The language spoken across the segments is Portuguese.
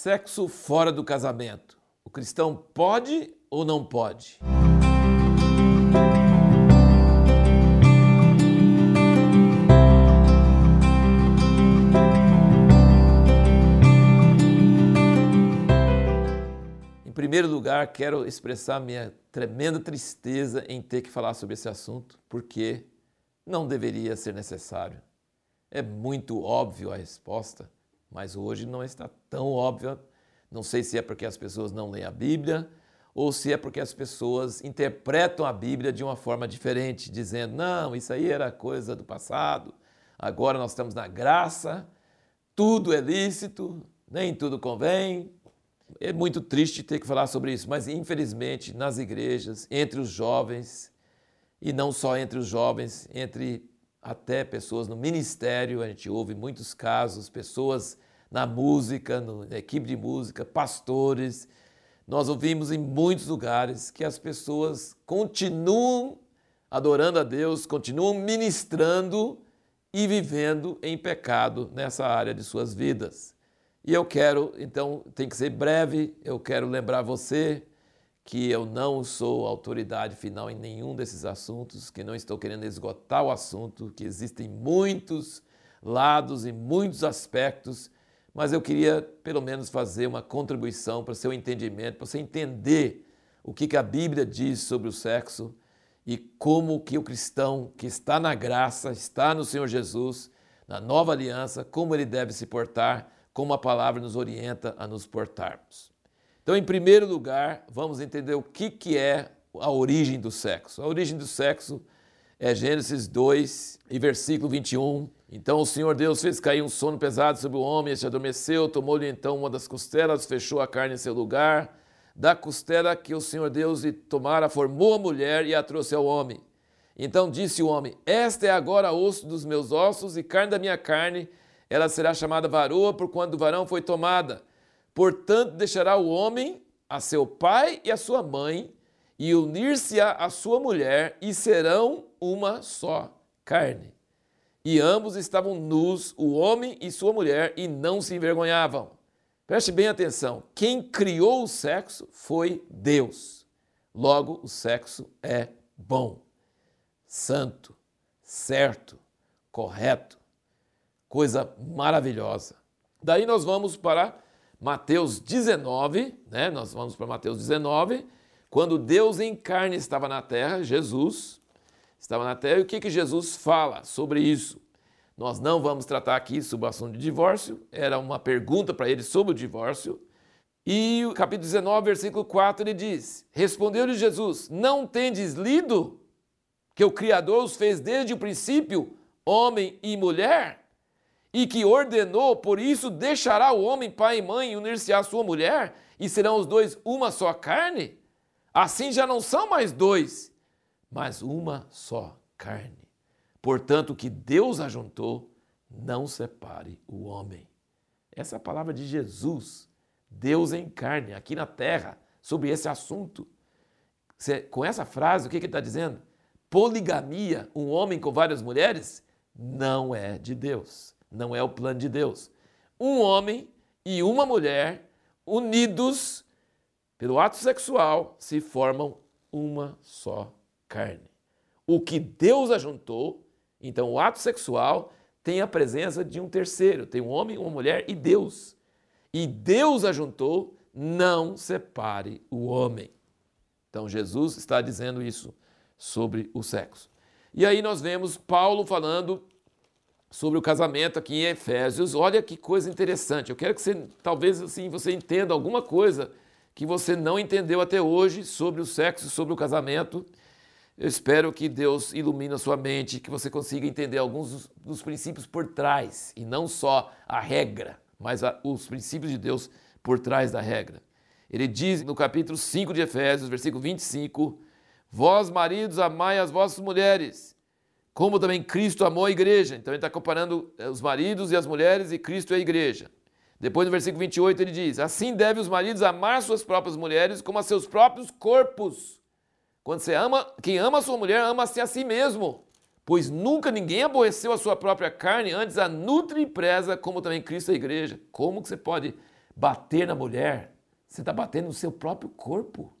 Sexo fora do casamento. O cristão pode ou não pode? Em primeiro lugar, quero expressar minha tremenda tristeza em ter que falar sobre esse assunto, porque não deveria ser necessário. É muito óbvio a resposta, mas hoje não está tão óbvia. Não sei se é porque as pessoas não leem a Bíblia ou se é porque as pessoas interpretam a Bíblia de uma forma diferente, dizendo: não, isso aí era coisa do passado, agora nós estamos na graça, tudo é lícito, nem tudo convém. É muito triste ter que falar sobre isso, mas infelizmente nas igrejas, entre os jovens, e não só entre os jovens, entre até pessoas no ministério, a gente ouve muitos casos, pessoas na música, na equipe de música, pastores. Nós ouvimos em muitos lugares que as pessoas continuam adorando a Deus, continuam ministrando e vivendo em pecado nessa área de suas vidas. E eu quero, então, tem que ser breve, eu quero lembrar você que eu não sou autoridade final em nenhum desses assuntos, que não estou querendo esgotar o assunto, que existem muitos lados e muitos aspectos, mas eu queria pelo menos fazer uma contribuição para o seu entendimento, para você entender o que, que a Bíblia diz sobre o sexo e como que o cristão que está na graça, está no Senhor Jesus, na nova aliança, como ele deve se portar, como a palavra nos orienta a nos portarmos. Então, em primeiro lugar, vamos entender o que, que é a origem do sexo. A origem do sexo é Gênesis 2 e versículo 21. Então o Senhor Deus fez cair um sono pesado sobre o homem, este adormeceu, tomou-lhe então uma das costelas, fechou a carne em seu lugar. Da costela que o Senhor Deus lhe tomara, formou a mulher e a trouxe ao homem. Então disse o homem: Esta é agora osso dos meus ossos e carne da minha carne, ela será chamada varoa, por quando o varão foi tomada. Portanto, deixará o homem a seu pai e a sua mãe, e unir-se-á a sua mulher, e serão uma só carne. E ambos estavam nus, o homem e sua mulher, e não se envergonhavam. Preste bem atenção: quem criou o sexo foi Deus. Logo, o sexo é bom, santo, certo, correto, coisa maravilhosa. Daí nós vamos para Mateus 19, né? Nós vamos para Mateus 19, quando Deus em carne estava na terra, Jesus estava na terra, e o que, que Jesus fala sobre isso? Nós não vamos tratar aqui sobre o assunto de divórcio, era uma pergunta para ele sobre o divórcio. E o capítulo 19, versículo 4, ele diz: Respondeu-lhe Jesus: Não tendes lido que o Criador os fez desde o princípio, homem e mulher? E que ordenou, por isso deixará o homem pai e mãe unir-se à sua mulher, e serão os dois uma só carne? Assim já não são mais dois, mas uma só carne. Portanto, o que Deus ajuntou, não separe o homem. Essa é a palavra de Jesus, Deus em carne, aqui na terra, sobre esse assunto. Com essa frase, o que ele está dizendo? Poligamia, um homem com várias mulheres, não é de Deus não é o plano de Deus. Um homem e uma mulher unidos pelo ato sexual se formam uma só carne. O que Deus ajuntou, então o ato sexual tem a presença de um terceiro, tem um homem, uma mulher e Deus. E Deus ajuntou, não separe o homem. Então Jesus está dizendo isso sobre o sexo. E aí nós vemos Paulo falando sobre o casamento aqui em Efésios. Olha que coisa interessante. Eu quero que você, talvez assim, você entenda alguma coisa que você não entendeu até hoje sobre o sexo, sobre o casamento. Eu espero que Deus ilumine a sua mente, que você consiga entender alguns dos princípios por trás, e não só a regra, mas a, os princípios de Deus por trás da regra. Ele diz no capítulo 5 de Efésios, versículo 25: Vós, maridos, amai as vossas mulheres, como também Cristo amou a igreja. Então ele está comparando eh, os maridos e as mulheres e Cristo e a igreja. Depois no versículo 28 ele diz: Assim devem os maridos amar suas próprias mulheres como a seus próprios corpos. Quando você ama, quem ama a sua mulher, ama-se a si mesmo. Pois nunca ninguém aborreceu a sua própria carne, antes a nutre e preza, como também Cristo a igreja. Como que você pode bater na mulher, você está batendo no seu próprio corpo.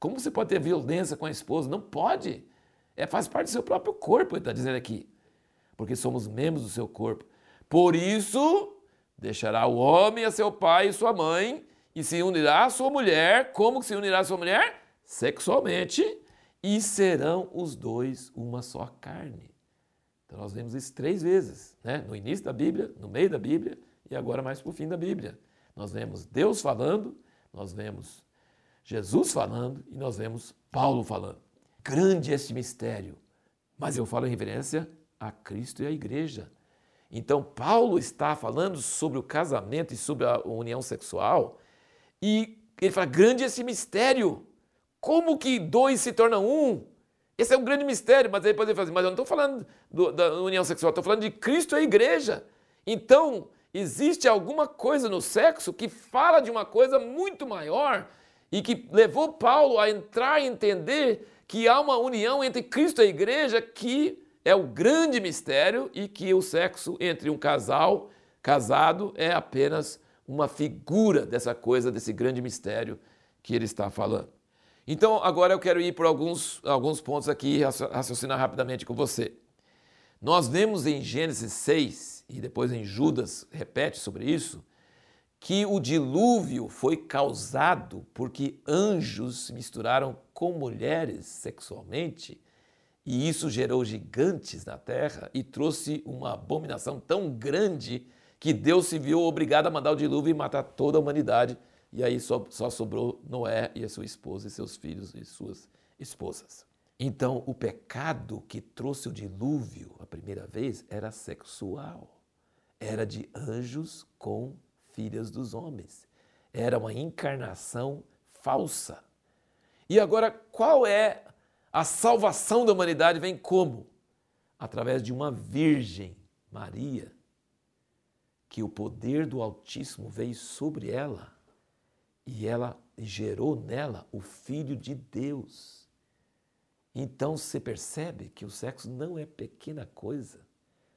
Como você pode ter violência com a esposa? Não pode. É, faz parte do seu próprio corpo, ele está dizendo aqui. Porque somos membros do seu corpo. Por isso, deixará o homem a seu pai e sua mãe, e se unirá à sua mulher. Como se unirá à sua mulher? Sexualmente. E serão os dois uma só carne. Então nós vemos isso três vezes, né? no início da Bíblia, no meio da Bíblia e agora mais para o fim da Bíblia. Nós vemos Deus falando, nós vemos Jesus falando e nós vemos Paulo falando. Grande este mistério, mas eu falo em referência a Cristo e a igreja. Então, Paulo está falando sobre o casamento e sobre a união sexual e ele fala: grande esse mistério. Como que dois se tornam um? Esse é um grande mistério, mas aí depois ele fala assim, mas eu não estou falando do, da união sexual, estou falando de Cristo e a igreja. Então, existe alguma coisa no sexo que fala de uma coisa muito maior e que levou Paulo a entrar e entender que há uma união entre Cristo e a igreja que é o grande mistério e que o sexo entre um casal casado é apenas uma figura dessa coisa, desse grande mistério que ele está falando. Então, agora eu quero ir por alguns, alguns pontos aqui e raciocinar rapidamente com você. Nós vemos em Gênesis 6, e depois em Judas repete sobre isso, que o dilúvio foi causado porque anjos se misturaram com mulheres sexualmente, e isso gerou gigantes na terra e trouxe uma abominação tão grande que Deus se viu obrigado a mandar o dilúvio e matar toda a humanidade e aí só, só sobrou Noé e a sua esposa e seus filhos e suas esposas. Então, o pecado que trouxe o dilúvio a primeira vez era sexual. Era de anjos com filhas dos homens. Era uma encarnação falsa. E agora, qual é a salvação da humanidade? Vem como? Através de uma virgem, Maria, que o poder do Altíssimo veio sobre ela e ela gerou nela o Filho de Deus. Então você percebe que o sexo não é pequena coisa,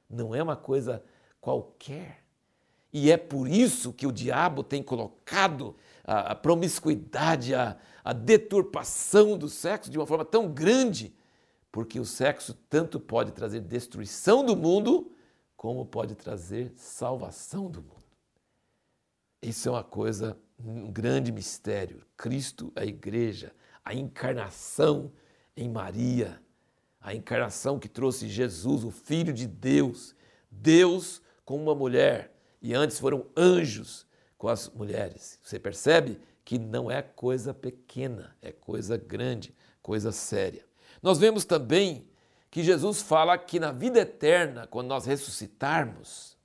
não é uma coisa qualquer. E é por isso que o diabo tem colocado a, promiscuidade, a, a deturpação do sexo de uma forma tão grande, porque o sexo tanto pode trazer destruição do mundo, como pode trazer salvação do mundo. Isso é uma coisa um grande mistério. Cristo, a igreja, a encarnação em Maria, a encarnação que trouxe Jesus, o Filho de Deus, Deus com uma mulher, e antes foram anjos com as mulheres. Você percebe que não é coisa pequena, é coisa grande, coisa séria. Nós vemos também que Jesus fala que na vida eterna, quando nós ressuscitarmos,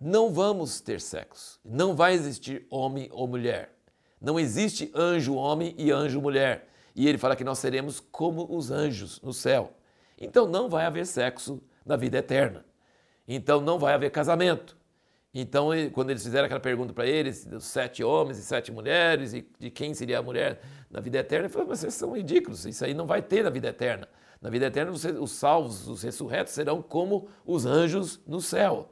não vamos ter sexo. Não vai existir homem ou mulher. Não existe anjo homem e anjo mulher. E ele fala que nós seremos como os anjos no céu. Então não vai haver sexo na vida eterna. Então não vai haver casamento. Então, quando eles fizeram aquela pergunta para eles, dos sete homens e sete mulheres, e de quem seria a mulher na vida eterna, ele falou: vocês são ridículos, isso aí não vai ter na vida eterna. Na vida eterna, os salvos, os ressurretos, serão como os anjos no céu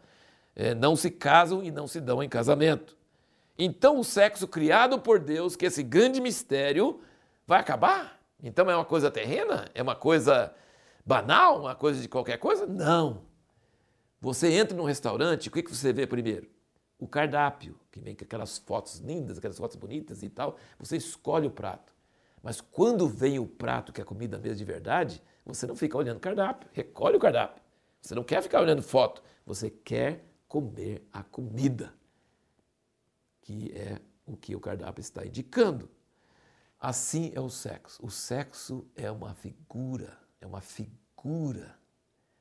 é, não se casam e não se dão em casamento. Então, o sexo criado por Deus, que é esse grande mistério, vai acabar? Então, é uma coisa terrena? É uma coisa banal? Uma coisa de qualquer coisa? Não. Você entra num restaurante, o que você vê primeiro? O cardápio, que vem com aquelas fotos lindas, aquelas fotos bonitas e tal. Você escolhe o prato. Mas quando vem o prato, que é a comida mesmo de verdade, você não fica olhando o cardápio, recolhe o cardápio. Você não quer ficar olhando foto, você quer comer a comida, que é o que o cardápio está indicando. Assim é o sexo. O sexo é uma figura, é uma figura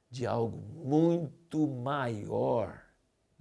de algo muito maior,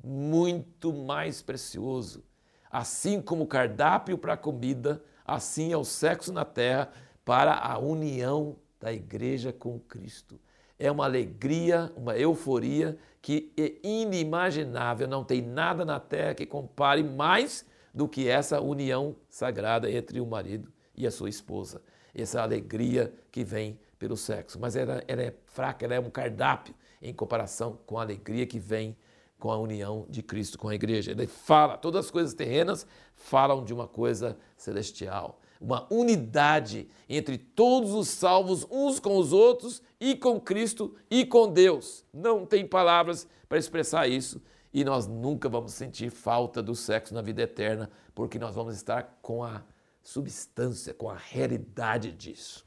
muito mais precioso. Assim como o cardápio para a comida, assim é o sexo na terra para a união da igreja com Cristo é uma alegria, uma euforia que é inimaginável. Não tem nada na terra que compare mais do que essa união sagrada entre o marido e a sua esposa. Essa alegria que vem pelo sexo. Mas ela, ela é fraca, ela é um cardápio em comparação com a alegria que vem com a união de Cristo com a igreja. Ele fala, todas as coisas terrenas falam de uma coisa celestial, uma unidade entre todos os salvos uns com os outros e com Cristo e com Deus. Não tem palavras para expressar isso e nós nunca vamos sentir falta do sexo na vida eterna, porque nós vamos estar com a substância, com a realidade disso.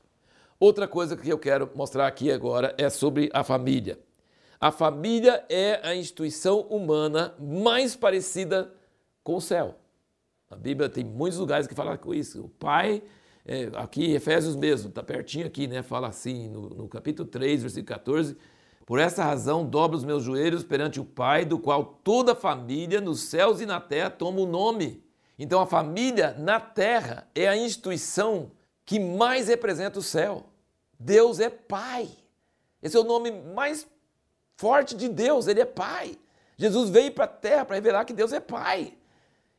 Outra coisa que eu quero mostrar aqui agora é sobre a família. A família é a instituição humana mais parecida com o céu. A Bíblia tem muitos lugares que falam com isso. O pai, é, aqui Efésios mesmo, está pertinho aqui, né? Fala assim no, no capítulo 3, versículo 14. Por essa razão, dobro os meus joelhos perante o Pai, do qual toda a família nos céus e na terra toma o nome. Então, a família na terra é a instituição que mais representa o céu. Deus é Pai. Esse é o nome mais forte de Deus, Ele é Pai. Jesus veio para a terra para revelar que Deus é Pai.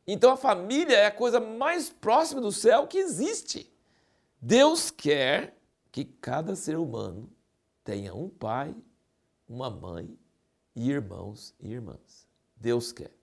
Então a família é a coisa mais próxima do céu que existe. Deus quer que cada ser humano tenha um pai, uma mãe e irmãos e irmãs. Deus quer.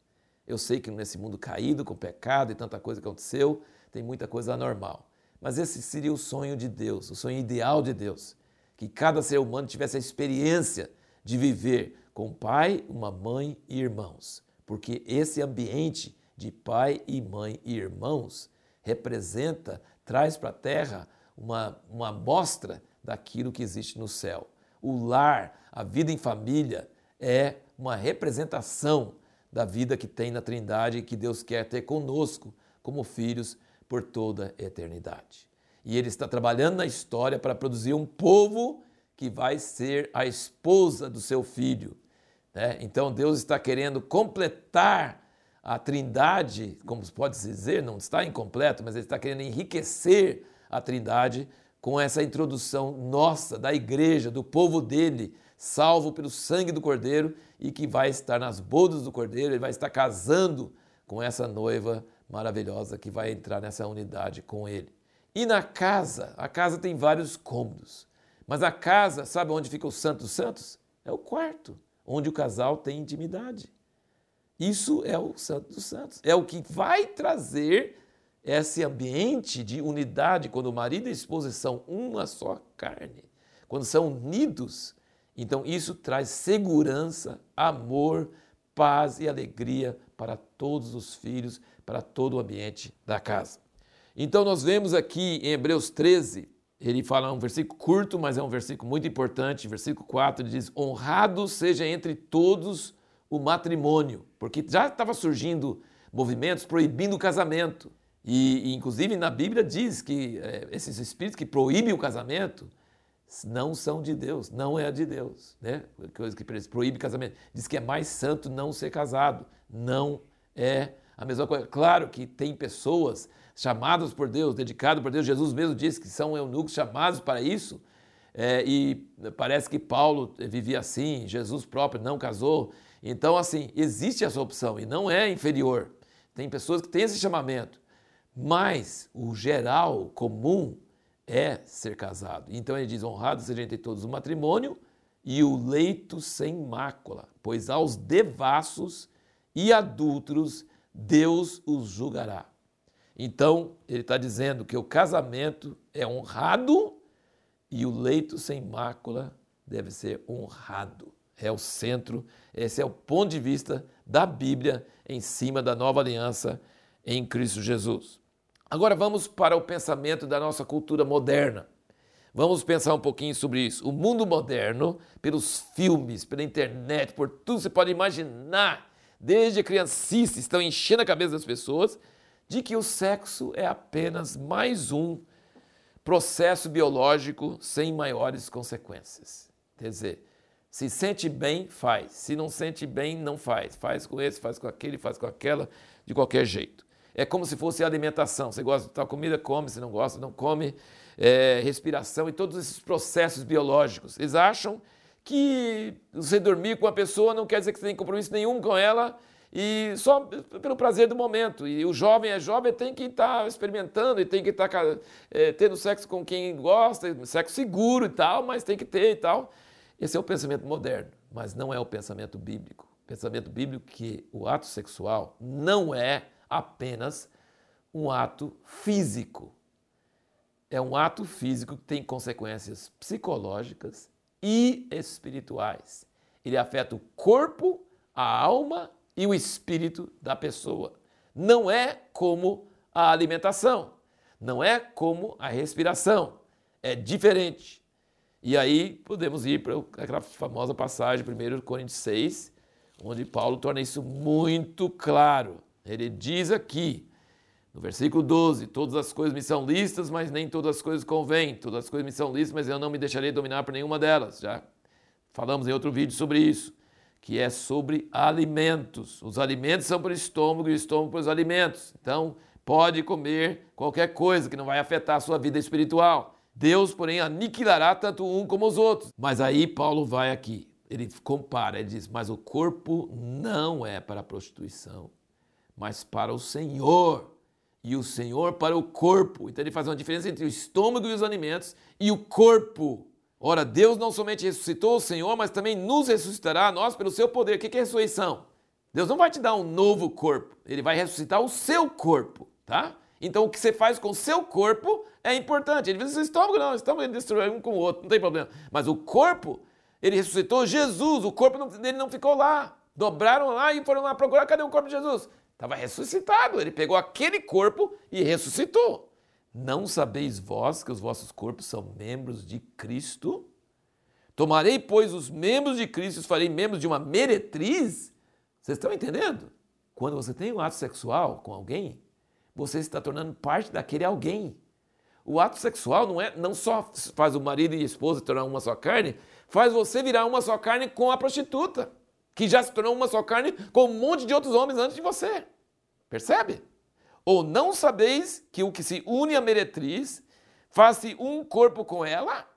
Eu sei que nesse mundo caído, com pecado e tanta coisa que aconteceu, tem muita coisa anormal. Mas esse seria o sonho de Deus, o sonho ideal de Deus. Que cada ser humano tivesse a experiência de viver com pai, uma mãe e irmãos. Porque esse ambiente de pai e mãe e irmãos representa, traz para a terra uma, uma amostra daquilo que existe no céu. O lar, a vida em família, é uma representação da vida que tem na Trindade e que Deus quer ter conosco como filhos por toda a eternidade. E Ele está trabalhando na história para produzir um povo que vai ser a esposa do seu filho. Né? Então Deus está querendo completar a Trindade, como pode se dizer, não está incompleto, mas Ele está querendo enriquecer a Trindade com essa introdução nossa, da igreja, do povo dele, salvo pelo sangue do Cordeiro e que vai estar nas bodas do Cordeiro, ele vai estar casando com essa noiva maravilhosa que vai entrar nessa unidade com ele. E na casa, a casa tem vários cômodos, mas a casa, sabe onde fica o Santo dos Santos? É o quarto, onde o casal tem intimidade. Isso é o Santo dos Santos, é o que vai trazer esse ambiente de unidade, quando o marido e a esposa são uma só carne, quando são unidos, então isso traz segurança, amor, paz e alegria para todos os filhos, para todo o ambiente da casa. Então nós vemos aqui em Hebreus 13, ele fala um versículo curto, mas é um versículo muito importante, versículo 4, ele diz: "Honrado seja entre todos o matrimônio", porque já estava surgindo movimentos proibindo o casamento. E, inclusive, na Bíblia diz que é, esses espíritos que proíbem o casamento não são de Deus, não é de Deus. Né? Coisa que proíbe casamento. Diz que é mais santo não ser casado. Não é a mesma coisa. Claro que tem pessoas chamadas por Deus, dedicadas por Deus. Jesus mesmo disse que são eunucos chamados para isso. É, e parece que Paulo vivia assim, Jesus próprio não casou. Então, assim, existe essa opção e não é inferior. Tem pessoas que têm esse chamamento. Mas o geral, comum, é ser casado. Então ele diz: honrado seja entre todos o matrimônio e o leito sem mácula, pois aos devassos e adúlteros Deus os julgará. Então ele está dizendo que o casamento é honrado e o leito sem mácula deve ser honrado. É o centro, esse é o ponto de vista da Bíblia em cima da nova aliança em Cristo Jesus. Agora vamos para o pensamento da nossa cultura moderna. Vamos pensar um pouquinho sobre isso. O mundo moderno, pelos filmes, pela internet, por tudo que você pode imaginar, desde criancice, estão enchendo a cabeça das pessoas de que o sexo é apenas mais um processo biológico sem maiores consequências. Quer dizer, se sente bem, faz. Se não sente bem, não faz. Faz com esse, faz com aquele, faz com aquela, de qualquer jeito. É como se fosse alimentação. Você gosta de tal comida, come. Se não gosta, não come. É, respiração e todos esses processos biológicos. Eles acham que você dormir com a pessoa não quer dizer que você tem compromisso nenhum com ela e só pelo prazer do momento. E o jovem é jovem, tem que estar tá experimentando e tem que estar tá, é, tendo sexo com quem gosta, sexo seguro e tal, mas tem que ter e tal. Esse é o pensamento moderno, mas não é o pensamento bíblico. pensamento bíblico que o ato sexual não é apenas um ato físico. É um ato físico que tem consequências psicológicas e espirituais. Ele afeta o corpo, a alma e o espírito da pessoa. Não é como a alimentação, não é como a respiração, é diferente. E aí podemos ir para aquela famosa passagem, 1 Coríntios 6, onde Paulo torna isso muito claro. Ele diz aqui, no versículo 12: Todas as coisas me são listas, mas nem todas as coisas convêm. Todas as coisas me são listas, mas eu não me deixarei dominar por nenhuma delas. Já falamos em outro vídeo sobre isso, que é sobre alimentos. Os alimentos são para o estômago e o estômago para os alimentos. Então, pode comer qualquer coisa que não vai afetar a sua vida espiritual. Deus, porém, aniquilará tanto um como os outros. Mas aí Paulo vai aqui, ele compara, ele diz: Mas o corpo não é para a prostituição, mas para o Senhor e o Senhor para o corpo. Então ele faz uma diferença entre o estômago e os alimentos e o corpo. Ora, Deus não somente ressuscitou o Senhor, mas também nos ressuscitará a nós pelo seu poder. O que é ressurreição? Deus não vai te dar um novo corpo, ele vai ressuscitar o seu corpo, tá? Então o que você faz com o seu corpo é importante. Ele diz o estômago não, o estômago destrói um com o outro, não tem problema. Mas o corpo, ele ressuscitou Jesus, o corpo dele não ficou lá. Dobraram lá e foram lá procurar, cadê o corpo de Jesus? Estava ressuscitado. Ele pegou aquele corpo e ressuscitou. Não sabeis vós que os vossos corpos são membros de Cristo? Tomarei, pois, os membros de Cristo e os farei membros de uma meretriz? Vocês estão entendendo? Quando você tem um ato sexual com alguém, você está tornando parte daquele alguém. O ato sexual não é não só faz o marido e a esposa tornar uma só carne, faz você virar uma só carne com a prostituta que já se tornou uma só carne com um monte de outros homens antes de você. Percebe? Ou não sabeis que o que se une à meretriz faz-se um corpo com ela?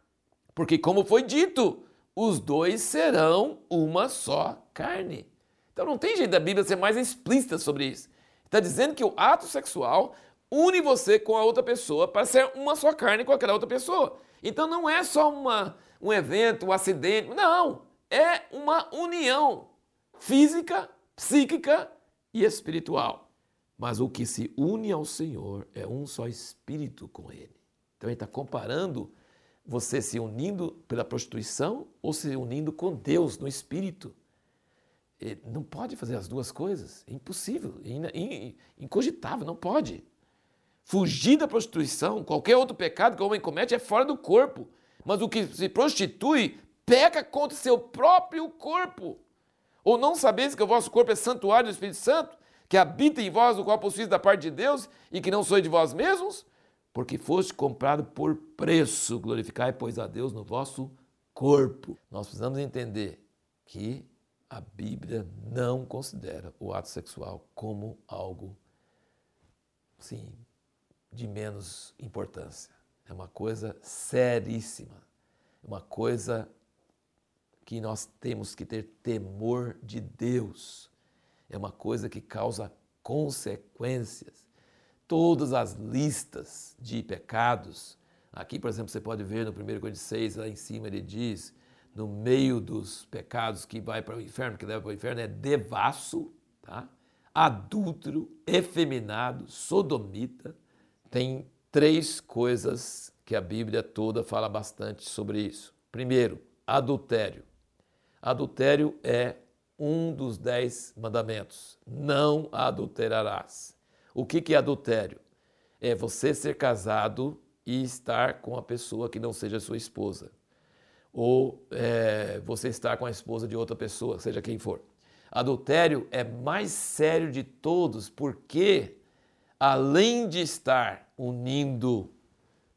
Porque, como foi dito, os dois serão uma só carne. Então não tem jeito da Bíblia ser mais explícita sobre isso. Está dizendo que o ato sexual une você com a outra pessoa para ser uma só carne com aquela outra pessoa. Então não é só uma, um evento, um acidente. Não, é uma união física, psíquica e espiritual. Mas o que se une ao Senhor é um só espírito com Ele. Então ele está comparando você se unindo pela prostituição ou se unindo com Deus no espírito. Ele não pode fazer as duas coisas, é impossível, é incogitável, não pode. Fugir da prostituição, qualquer outro pecado que o homem comete é fora do corpo, mas o que se prostitui peca contra seu próprio corpo. Ou não sabeis que o vosso corpo é santuário do Espírito Santo, que habita em vós, o qual possuís da parte de Deus, e que não sois de vós mesmos? Porque foste comprado por preço. Glorificai, pois, a Deus no vosso corpo. Nós precisamos entender que a Bíblia não considera o ato sexual como algo, sim, de menos importância. É uma coisa seríssima, uma coisa que nós temos que ter temor de Deus. É uma coisa que causa consequências. Todas as listas de pecados, aqui, por exemplo, você pode ver no 1 Coríntios 6, lá em cima ele diz, no meio dos pecados que vai para o inferno, que leva para o inferno, é devasso, tá? adúltero, efeminado, sodomita. Tem três coisas que a Bíblia toda fala bastante sobre isso. Primeiro, adultério. Adultério é um dos dez mandamentos. Não adulterarás. O que, é adultério? É você ser casado e estar com a pessoa que não seja sua esposa. Ou é, você estar com a esposa de outra pessoa, seja quem for. Adultério é mais sério de todos porque, além de estar unindo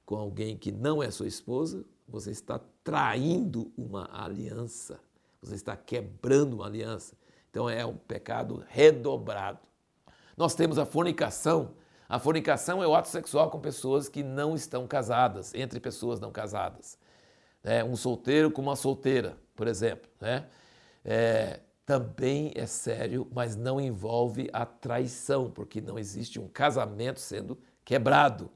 com alguém que não é sua esposa, você está traindo uma aliança. Você está quebrando uma aliança. Então é um pecado redobrado. Nós temos a fornicação. A fornicação é o ato sexual com pessoas que não estão casadas, entre pessoas não casadas. É, um solteiro com uma solteira, por exemplo. Né? É, também é sério, mas não envolve a traição, porque não existe um casamento sendo quebrado.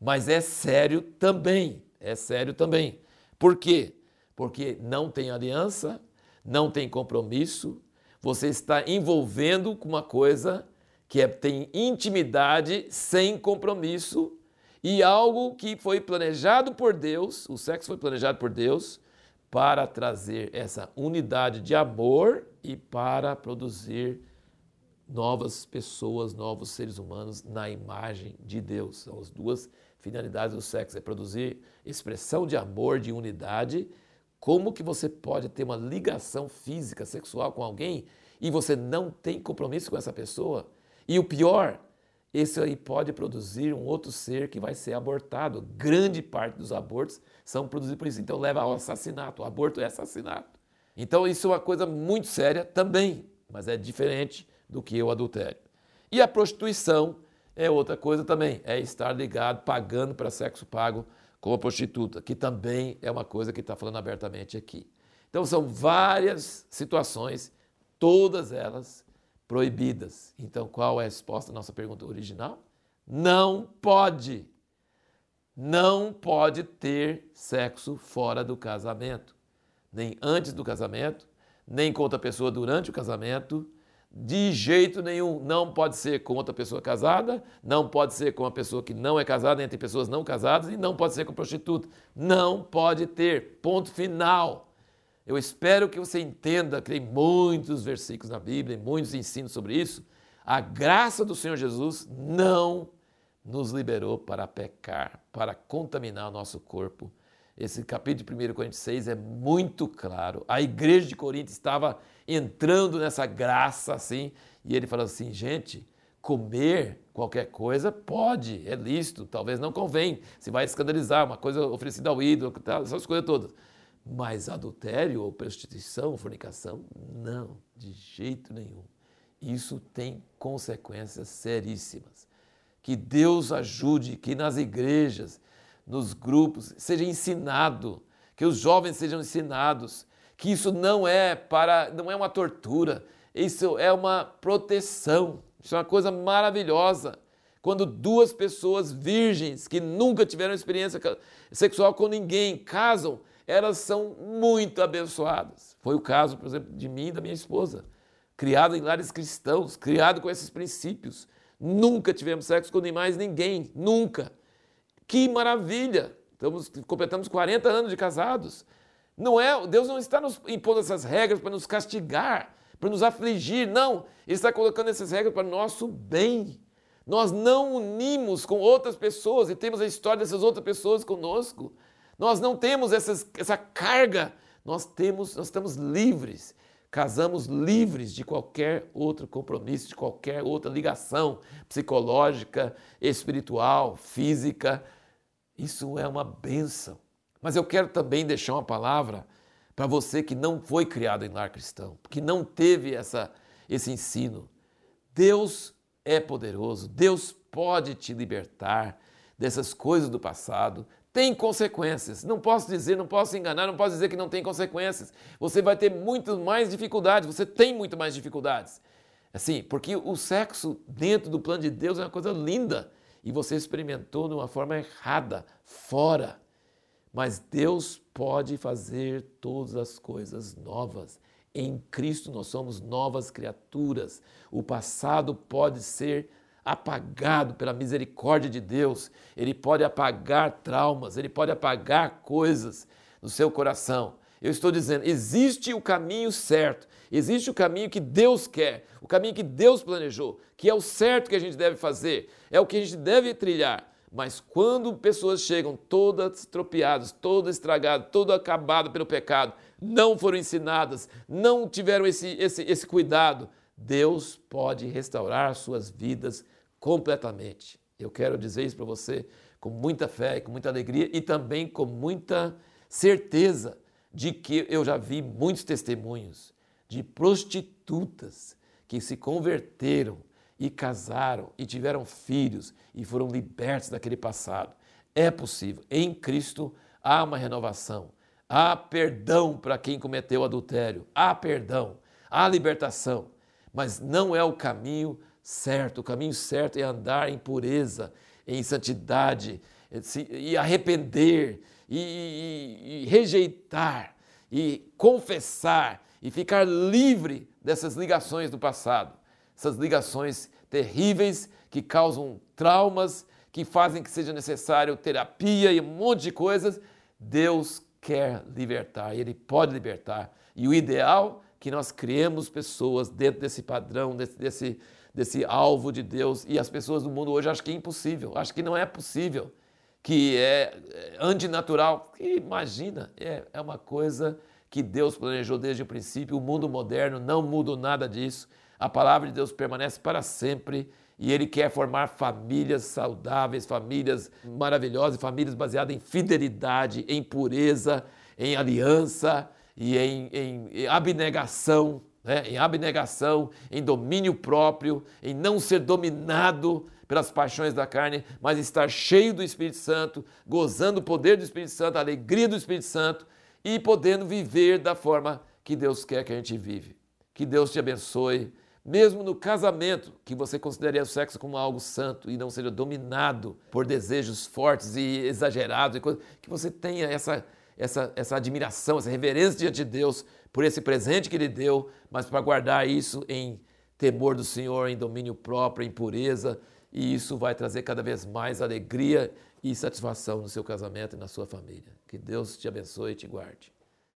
Mas é sério também, é sério também. Por quê? Porque não tem aliança, não tem compromisso, Você está envolvendo com uma coisa que é, tem intimidade sem compromisso e algo que foi planejado por Deus, o sexo foi planejado por Deus para trazer essa unidade de amor e para produzir novas pessoas, novos seres humanos na imagem de Deus. São as duas finalidades do sexo, é produzir expressão de amor, de unidade. Como que você pode ter uma ligação física, sexual com alguém e você não tem compromisso com essa pessoa? E o pior, esse aí pode produzir um outro ser que vai ser abortado. Grande parte dos abortos são produzidos por isso. Então leva ao assassinato. O aborto é assassinato. Então isso é uma coisa muito séria também, mas é diferente do que o adultério. E a prostituição é outra coisa também, é estar ligado, pagando para sexo pago com a prostituta, que também é uma coisa que está falando abertamente aqui. Então são várias situações, todas elas proibidas. Então qual é a resposta à nossa pergunta original? Não pode. Não pode ter sexo fora do casamento, nem antes do casamento, nem com outra pessoa durante o casamento, de jeito nenhum. Não pode ser com outra pessoa casada, não pode ser com uma pessoa que não é casada, entre pessoas não casadas, e não pode ser com prostituta. Não pode ter. Ponto final. Eu espero que você entenda, que tem muitos versículos na Bíblia, muitos ensinos sobre isso. A graça do Senhor Jesus não nos liberou para pecar, para contaminar o nosso corpo. Esse capítulo de 1 Coríntios 6 é muito claro. A igreja de Corinto estava entrando nessa graça assim. E ele fala assim: gente, comer qualquer coisa pode, é lícito, talvez não convém, se vai escandalizar, uma coisa oferecida ao ídolo, essas coisas todas. Mas adultério ou prostituição, fornicação, não, de jeito nenhum. Isso tem consequências seríssimas. Que Deus ajude que nas igrejas, nos grupos, seja ensinado, que os jovens sejam ensinados que isso não é para, não é uma tortura, isso é uma proteção. Isso é uma coisa maravilhosa. Quando duas pessoas virgens que nunca tiveram experiência sexual com ninguém casam, elas são muito abençoadas. Foi o caso, por exemplo, de mim e da minha esposa, criado em lares cristãos, criado com esses princípios. Nunca tivemos sexo com mais ninguém, nunca. Que maravilha! Estamos, completamos 40 anos de casados. Não é, Deus não está nos impondo essas regras para nos castigar, para nos afligir, não. Ele está colocando essas regras para nosso bem. Nós não unimos com outras pessoas e temos a história dessas outras pessoas conosco. Nós não temos essas, essa carga. Nós temos, nós estamos livres. Casamos livres de qualquer outro compromisso, de qualquer outra ligação psicológica, espiritual, física. Isso é uma bênção. Mas eu quero também deixar uma palavra para você que não foi criado em lar cristão, que não teve essa, esse ensino. Deus é poderoso, Deus pode te libertar dessas coisas do passado. Tem consequências. Não posso dizer, não posso enganar, não posso dizer que não tem consequências. Você vai ter muito mais dificuldades, você tem muito mais dificuldades. Assim, porque o sexo dentro do plano de Deus é uma coisa linda e você experimentou de uma forma errada, fora. Mas Deus pode fazer todas as coisas novas. Em Cristo nós somos novas criaturas. O passado pode ser apagado pela misericórdia de Deus. Ele pode apagar traumas, ele pode apagar coisas no seu coração. Eu estou dizendo, existe o caminho certo, existe o caminho que Deus quer, o caminho que Deus planejou, que é o certo que a gente deve fazer, é o que a gente deve trilhar. Mas quando pessoas chegam todas tropeadas, todas estragadas, todo acabado pelo pecado, não foram ensinadas, não tiveram esse, esse, esse cuidado, Deus pode restaurar suas vidas completamente. Eu quero dizer isso para você com muita fé, com muita alegria e também com muita certeza de que eu já vi muitos testemunhos de prostitutas que se converteram e casaram e tiveram filhos e foram libertos daquele passado. É possível. Em Cristo há uma renovação. Há perdão para quem cometeu adultério. Há perdão. Há libertação. Mas não é o caminho certo. O caminho certo é andar em pureza, em santidade, e arrepender, e, e, e rejeitar, e confessar, e ficar livre dessas ligações do passado, essas ligações terríveis que causam traumas, que fazem que seja necessário terapia e um monte de coisas. Deus quer libertar, Ele pode libertar. E o ideal é que nós criemos pessoas dentro desse padrão, desse, desse, desse alvo de Deus. E as pessoas do mundo hoje acham que é impossível, acham que não é possível, que é, é antinatural. Imagina, é, é uma coisa que Deus planejou desde o princípio. O mundo moderno não muda nada disso. A palavra de Deus permanece para sempre e Ele quer formar famílias saudáveis, famílias maravilhosas, famílias baseadas em fidelidade, em pureza, em aliança e em, em, em abnegação, né? em abnegação, em domínio próprio, em não ser dominado pelas paixões da carne, mas estar cheio do Espírito Santo, gozando o poder do Espírito Santo, a alegria do Espírito Santo e podendo viver da forma que Deus quer que a gente vive. Que Deus te abençoe, mesmo no casamento, que você considere o sexo como algo santo e não seja dominado por desejos fortes e exagerados, que você tenha essa, essa, essa admiração, essa reverência diante de Deus por esse presente que Ele deu, mas para guardar isso em temor do Senhor, em domínio próprio, em pureza, e isso vai trazer cada vez mais alegria e satisfação no seu casamento e na sua família. Que Deus te abençoe e te guarde.